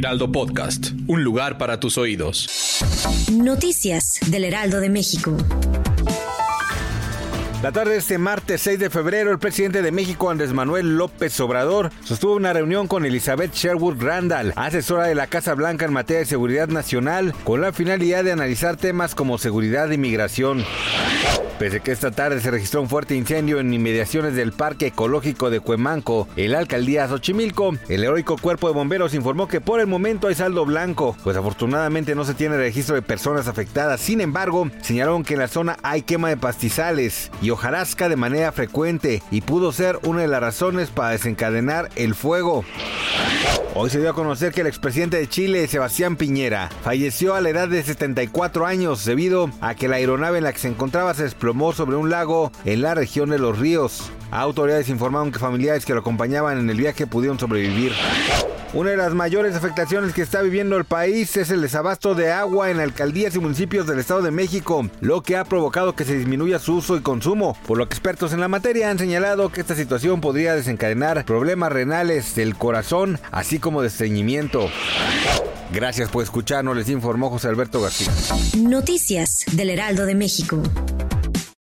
Heraldo Podcast, un lugar para tus oídos. Noticias del Heraldo de México. La tarde de este martes 6 de febrero, el presidente de México, Andrés Manuel López Obrador, sostuvo una reunión con Elizabeth Sherwood Randall, asesora de la Casa Blanca en materia de seguridad nacional, con la finalidad de analizar temas como seguridad y migración. Pese que esta tarde se registró un fuerte incendio en inmediaciones del Parque Ecológico de Cuemanco, en la alcaldía Xochimilco, el heroico cuerpo de bomberos informó que por el momento hay saldo blanco, pues afortunadamente no se tiene registro de personas afectadas. Sin embargo, señalaron que en la zona hay quema de pastizales y hojarasca de manera frecuente y pudo ser una de las razones para desencadenar el fuego. Hoy se dio a conocer que el expresidente de Chile, Sebastián Piñera, falleció a la edad de 74 años debido a que la aeronave en la que se encontraba se desplomó sobre un lago en la región de Los Ríos. Autoridades informaron que familiares que lo acompañaban en el viaje pudieron sobrevivir. Una de las mayores afectaciones que está viviendo el país es el desabasto de agua en alcaldías y municipios del Estado de México, lo que ha provocado que se disminuya su uso y consumo, por lo que expertos en la materia han señalado que esta situación podría desencadenar problemas renales del corazón, así como de estreñimiento. Gracias por escucharnos, les informó José Alberto García. Noticias del Heraldo de México.